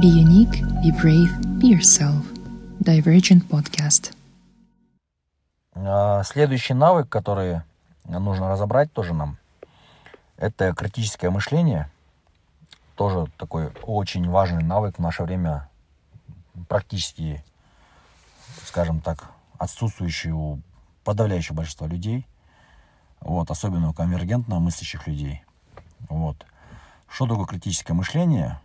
Be unique, be brave, be yourself. Divergent Podcast. А, Следующий навык, который нужно разобрать тоже нам, это критическое мышление. Тоже такой очень важный навык в наше время, практически, скажем так, отсутствующий у подавляющего большинства людей. Вот, особенно у конвергентно мыслящих людей. Вот. Что такое критическое мышление?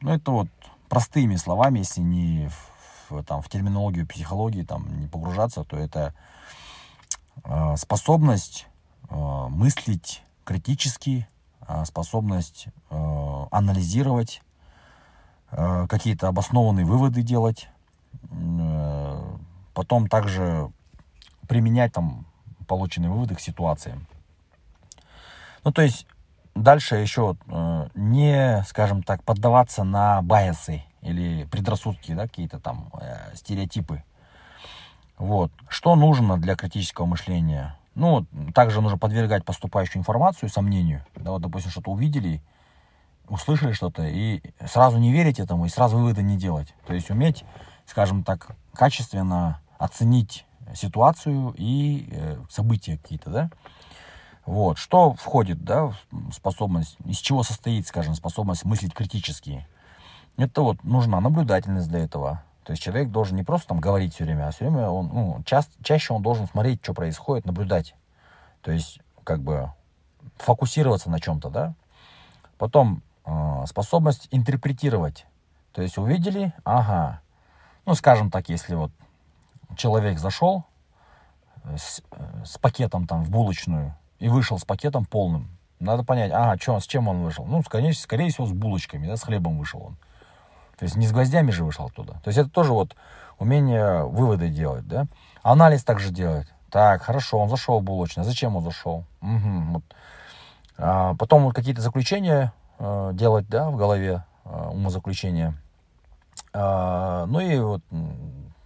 Ну, это вот простыми словами, если не в, там, в терминологию психологии там, не погружаться, то это э, способность э, мыслить критически, э, способность э, анализировать, э, какие-то обоснованные выводы делать, э, потом также применять там полученные выводы к ситуациям. Ну, то есть дальше еще э, не, скажем так, поддаваться на байесы или предрассудки, да, какие-то там э, стереотипы. Вот. Что нужно для критического мышления? Ну, также нужно подвергать поступающую информацию сомнению. Да, вот, допустим, что-то увидели, услышали что-то, и сразу не верить этому, и сразу выводы не делать. То есть уметь, скажем так, качественно оценить ситуацию и э, события какие-то, да. Вот. Что входит, да, в способность, из чего состоит, скажем, способность мыслить критически? Это вот нужна наблюдательность для этого. То есть человек должен не просто там говорить все время, а все время он, ну, ча чаще он должен смотреть, что происходит, наблюдать. То есть, как бы, фокусироваться на чем-то, да. Потом э, способность интерпретировать. То есть увидели, ага. Ну, скажем так, если вот человек зашел с, с пакетом там в булочную и вышел с пакетом полным. Надо понять, ага, что, с чем он вышел? Ну, скорее, скорее всего, с булочками, да, с хлебом вышел он. То есть не с гвоздями же вышел оттуда. То есть это тоже вот умение выводы делать, да. Анализ также делать. Так, хорошо, он зашел в булочную. Зачем он зашел? Угу, вот. а, потом вот какие-то заключения э, делать, да, в голове, э, умозаключения. А, ну и вот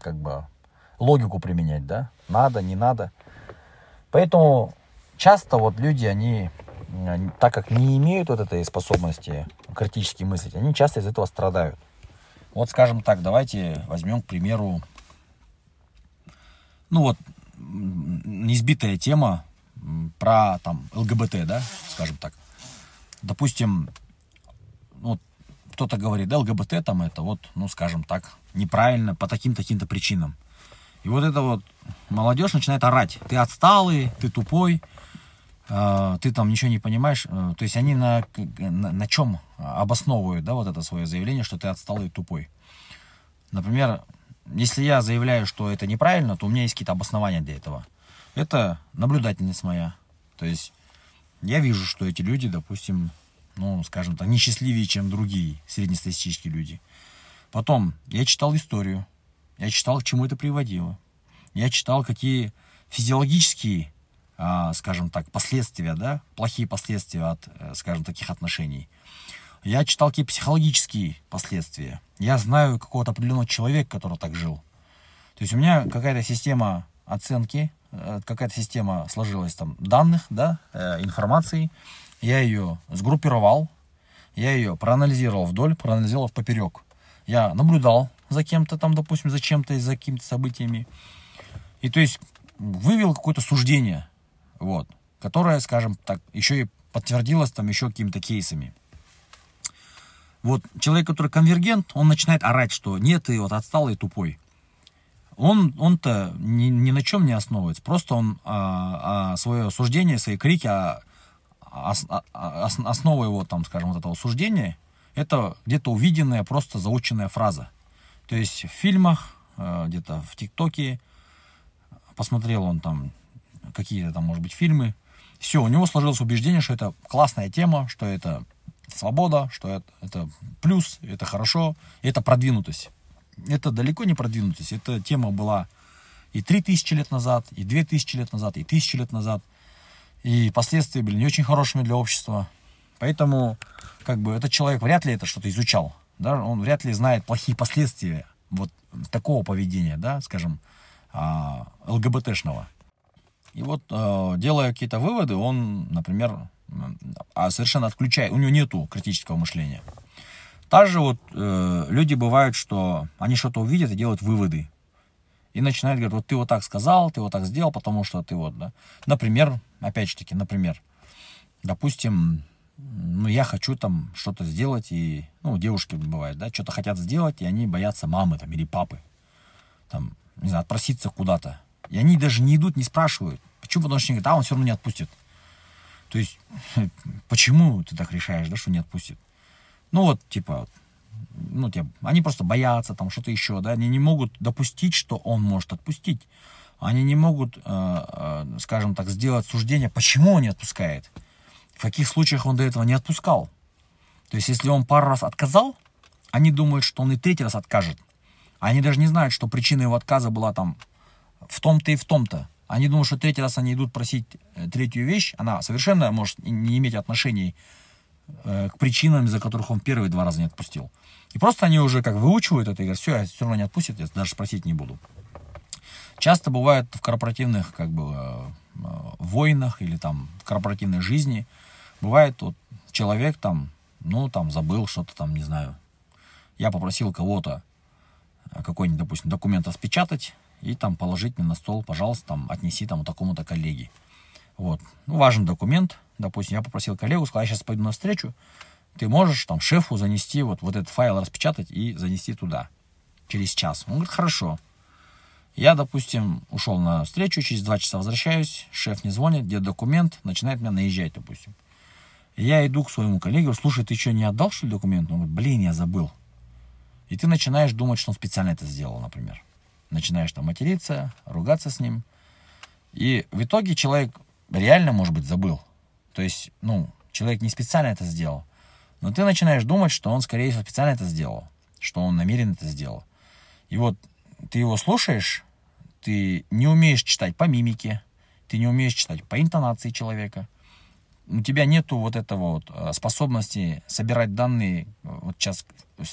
как бы логику применять, да, надо, не надо. Поэтому часто вот люди, они, так как не имеют вот этой способности критически мыслить, они часто из этого страдают. Вот, скажем так, давайте возьмем, к примеру, ну вот, неизбитая тема про там ЛГБТ, да, скажем так. Допустим, вот кто-то говорит, да, ЛГБТ там это вот, ну, скажем так, неправильно по таким-таким-то причинам. И вот это вот молодежь начинает орать. Ты отсталый, ты тупой, э, ты там ничего не понимаешь. Э, то есть они на, на, на чем обосновывают, да, вот это свое заявление, что ты отсталый тупой. Например, если я заявляю, что это неправильно, то у меня есть какие-то обоснования для этого. Это наблюдательность моя. То есть я вижу, что эти люди, допустим, ну, скажем так, несчастливее, чем другие среднестатистические люди. Потом я читал историю. Я читал, к чему это приводило. Я читал, какие физиологические, скажем так, последствия, да, плохие последствия от, э, скажем, таких отношений. Я читал, какие психологические последствия. Я знаю какого-то определенного человека, который так жил. То есть у меня какая-то система оценки, э, какая-то система сложилась там данных, да, э, информации. Я ее сгруппировал, я ее проанализировал вдоль, проанализировал поперек. Я наблюдал за кем-то там, допустим, за чем-то и за какими-то событиями. И то есть вывел какое-то суждение, вот, которое, скажем так, еще и подтвердилось там еще какими-то кейсами. Вот человек, который конвергент, он начинает орать, что нет, ты вот отсталый и тупой. Он, он-то ни, ни на чем не основывается. Просто он а, а, свое суждение, свои крики, а, а, а, основа его, там, скажем, вот этого суждения, это где-то увиденная, просто заученная фраза. То есть в фильмах, э, где-то в ТикТоке, посмотрел он там какие-то там, может быть, фильмы. Все, у него сложилось убеждение, что это классная тема, что это свобода, что это, это плюс, это хорошо, это продвинутость. Это далеко не продвинутость. Эта тема была и 3000 лет назад, и 2000 лет назад, и 1000 лет назад. И последствия были не очень хорошими для общества. Поэтому, как бы, этот человек вряд ли это что-то изучал. Да? Он вряд ли знает плохие последствия вот такого поведения, да, скажем, а, ЛГБТшного. И вот, э, делая какие-то выводы, он, например, а совершенно отключает, у него нету критического мышления. Также вот э, люди бывают, что они что-то увидят и делают выводы. И начинают говорить, вот ты вот так сказал, ты вот так сделал, потому что ты вот, да. Например, опять же таки, например, допустим, ну, я хочу там что-то сделать, и, ну, девушки бывают, да, что-то хотят сделать, и они боятся мамы там или папы, там, не знаю, отпроситься куда-то. И они даже не идут, не спрашивают. Почему? Потому что они говорят, а он все равно не отпустит. То есть, почему ты так решаешь, да, что не отпустит? Ну вот, типа, ну, типа, они просто боятся, там, что-то еще, да, они не могут допустить, что он может отпустить. Они не могут, э, э, скажем так, сделать суждение, почему он не отпускает. В каких случаях он до этого не отпускал. То есть, если он пару раз отказал, они думают, что он и третий раз откажет. Они даже не знают, что причина его отказа была там в том-то и в том-то. Они думают, что третий раз они идут просить э, третью вещь, она совершенно может не иметь отношений Э, к причинам, из-за которых он первые два раза не отпустил. И просто они уже как выучивают это и говорят, все, я все равно не отпустит, я даже спросить не буду. Часто бывает в корпоративных как бы э, войнах или там в корпоративной жизни, бывает вот человек там, ну там забыл что-то там, не знаю, я попросил кого-то какой-нибудь, допустим, документ распечатать и там положить мне на стол, пожалуйста, там отнеси там такому-то коллеге. Вот. Ну, важный документ, допустим, я попросил коллегу, сказал, я сейчас пойду на встречу, ты можешь там шефу занести вот, вот этот файл, распечатать и занести туда через час. Он говорит, хорошо. Я, допустим, ушел на встречу, через два часа возвращаюсь, шеф не звонит, где документ, начинает меня наезжать, допустим. Я иду к своему коллеге, говорю, слушай, ты что, не отдал, что ли, документ? Он говорит, блин, я забыл. И ты начинаешь думать, что он специально это сделал, например. Начинаешь там материться, ругаться с ним. И в итоге человек реально, может быть, забыл. То есть, ну, человек не специально это сделал. Но ты начинаешь думать, что он, скорее всего, специально это сделал. Что он намеренно это сделал. И вот ты его слушаешь, ты не умеешь читать по мимике, ты не умеешь читать по интонации человека. У тебя нету вот этого вот э, способности собирать данные. Вот сейчас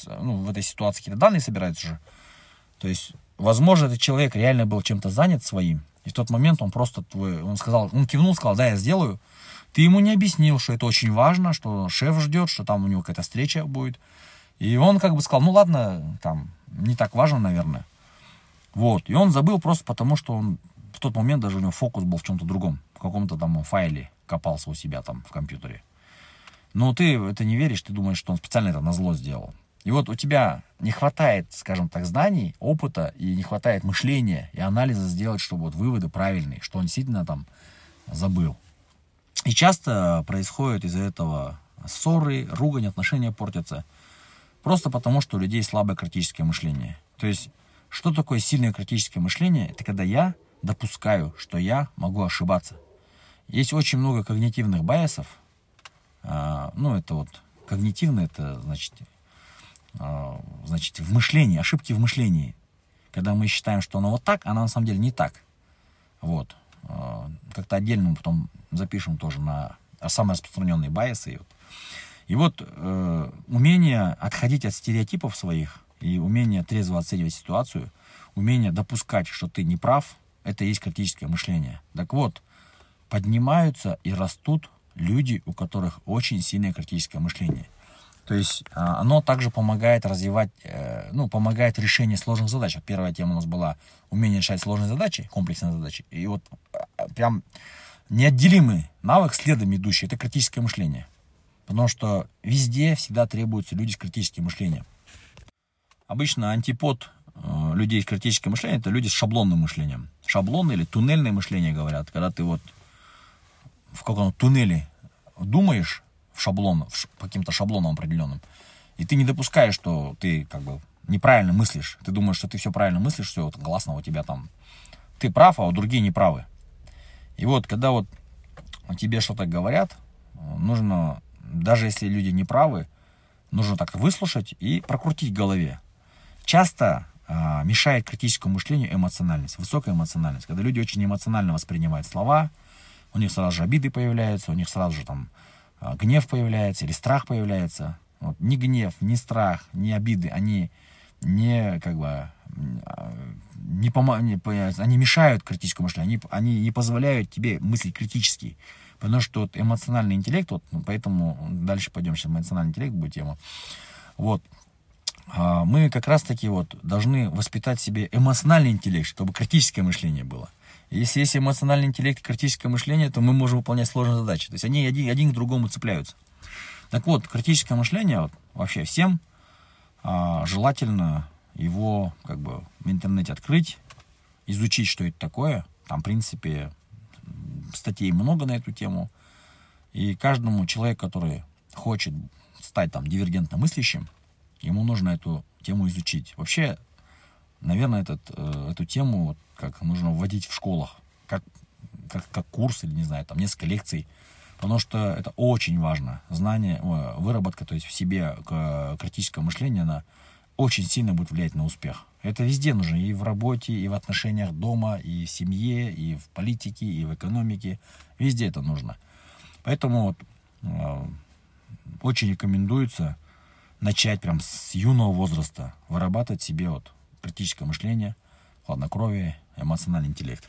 ну, в этой ситуации какие-то данные собираются же. То есть, возможно, этот человек реально был чем-то занят своим, и в тот момент он просто твой, он сказал, он кивнул, сказал, да, я сделаю. Ты ему не объяснил, что это очень важно, что шеф ждет, что там у него какая-то встреча будет. И он как бы сказал, ну ладно, там, не так важно, наверное. Вот. И он забыл просто потому, что он в тот момент даже у него фокус был в чем-то другом. В каком-то там файле копался у себя там в компьютере. Но ты это не веришь, ты думаешь, что он специально это на зло сделал. И вот у тебя не хватает, скажем так, знаний, опыта и не хватает мышления и анализа сделать, чтобы вот выводы правильные, что он действительно там забыл. И часто происходит из-за этого ссоры, ругань, отношения портятся. Просто потому, что у людей слабое критическое мышление. То есть, что такое сильное критическое мышление? Это когда я допускаю, что я могу ошибаться. Есть очень много когнитивных байесов. А, ну, это вот когнитивно, это значит значит, в мышлении, ошибки в мышлении. Когда мы считаем, что оно вот так, оно на самом деле не так. Вот. А, как-то отдельно мы потом запишем тоже на самые распространенные байесы. И вот э, умение отходить от стереотипов своих и умение трезво оценивать ситуацию, умение допускать, что ты не прав, это и есть критическое мышление. Так вот, поднимаются и растут люди, у которых очень сильное критическое мышление – то есть а, оно также помогает развивать, э, ну, помогает решение сложных задач. Первая тема у нас была умение решать сложные задачи, комплексные задачи. И вот а, прям неотделимый навык, следом идущий, это критическое мышление. Потому что везде всегда требуются люди с критическим мышлением. Обычно антипод э, людей с критическим мышлением это люди с шаблонным мышлением. Шаблонное или туннельное мышление говорят, когда ты вот в каком-то туннеле думаешь, шаблон, по каким-то шаблонам определенным. И ты не допускаешь, что ты как бы неправильно мыслишь. Ты думаешь, что ты все правильно мыслишь, все вот классно у тебя там. Ты прав, а у другие не правы. И вот, когда вот тебе что-то говорят, нужно, даже если люди не правы, нужно так выслушать и прокрутить в голове. Часто а, мешает критическому мышлению эмоциональность, высокая эмоциональность. Когда люди очень эмоционально воспринимают слова, у них сразу же обиды появляются, у них сразу же там гнев появляется или страх появляется. Вот, ни гнев, ни страх, ни обиды, они не как бы а, не, помо- не они мешают критическому мышлению, они, они не позволяют тебе мыслить критически. Потому что вот эмоциональный интеллект, вот, ну, поэтому дальше пойдем, сейчас эмоциональный интеллект будет тема. Вот. А, мы как раз-таки вот должны воспитать себе эмоциональный интеллект, чтобы критическое мышление было. Если есть эмоциональный интеллект и критическое мышление, то мы можем выполнять сложные задачи. То есть они один, один к другому цепляются. Так вот, критическое мышление вот, вообще всем а, желательно его как бы в интернете открыть, изучить, что это такое. Там, в принципе, статей много на эту тему. И каждому человеку, который хочет стать там дивергентно мыслящим, ему нужно эту тему изучить. Вообще, наверное, этот, э, эту тему как нужно вводить в школах, как, как, как курс или, не знаю, там несколько лекций, потому что это очень важно. Знание, выработка, то есть в себе критическое мышление, она очень сильно будет влиять на успех. Это везде нужно, и в работе, и в отношениях дома, и в семье, и в политике, и в экономике. Везде это нужно. Поэтому вот, э, очень рекомендуется начать прям с юного возраста вырабатывать себе вот критическое мышление, хладнокровие, эмоциональный интеллект.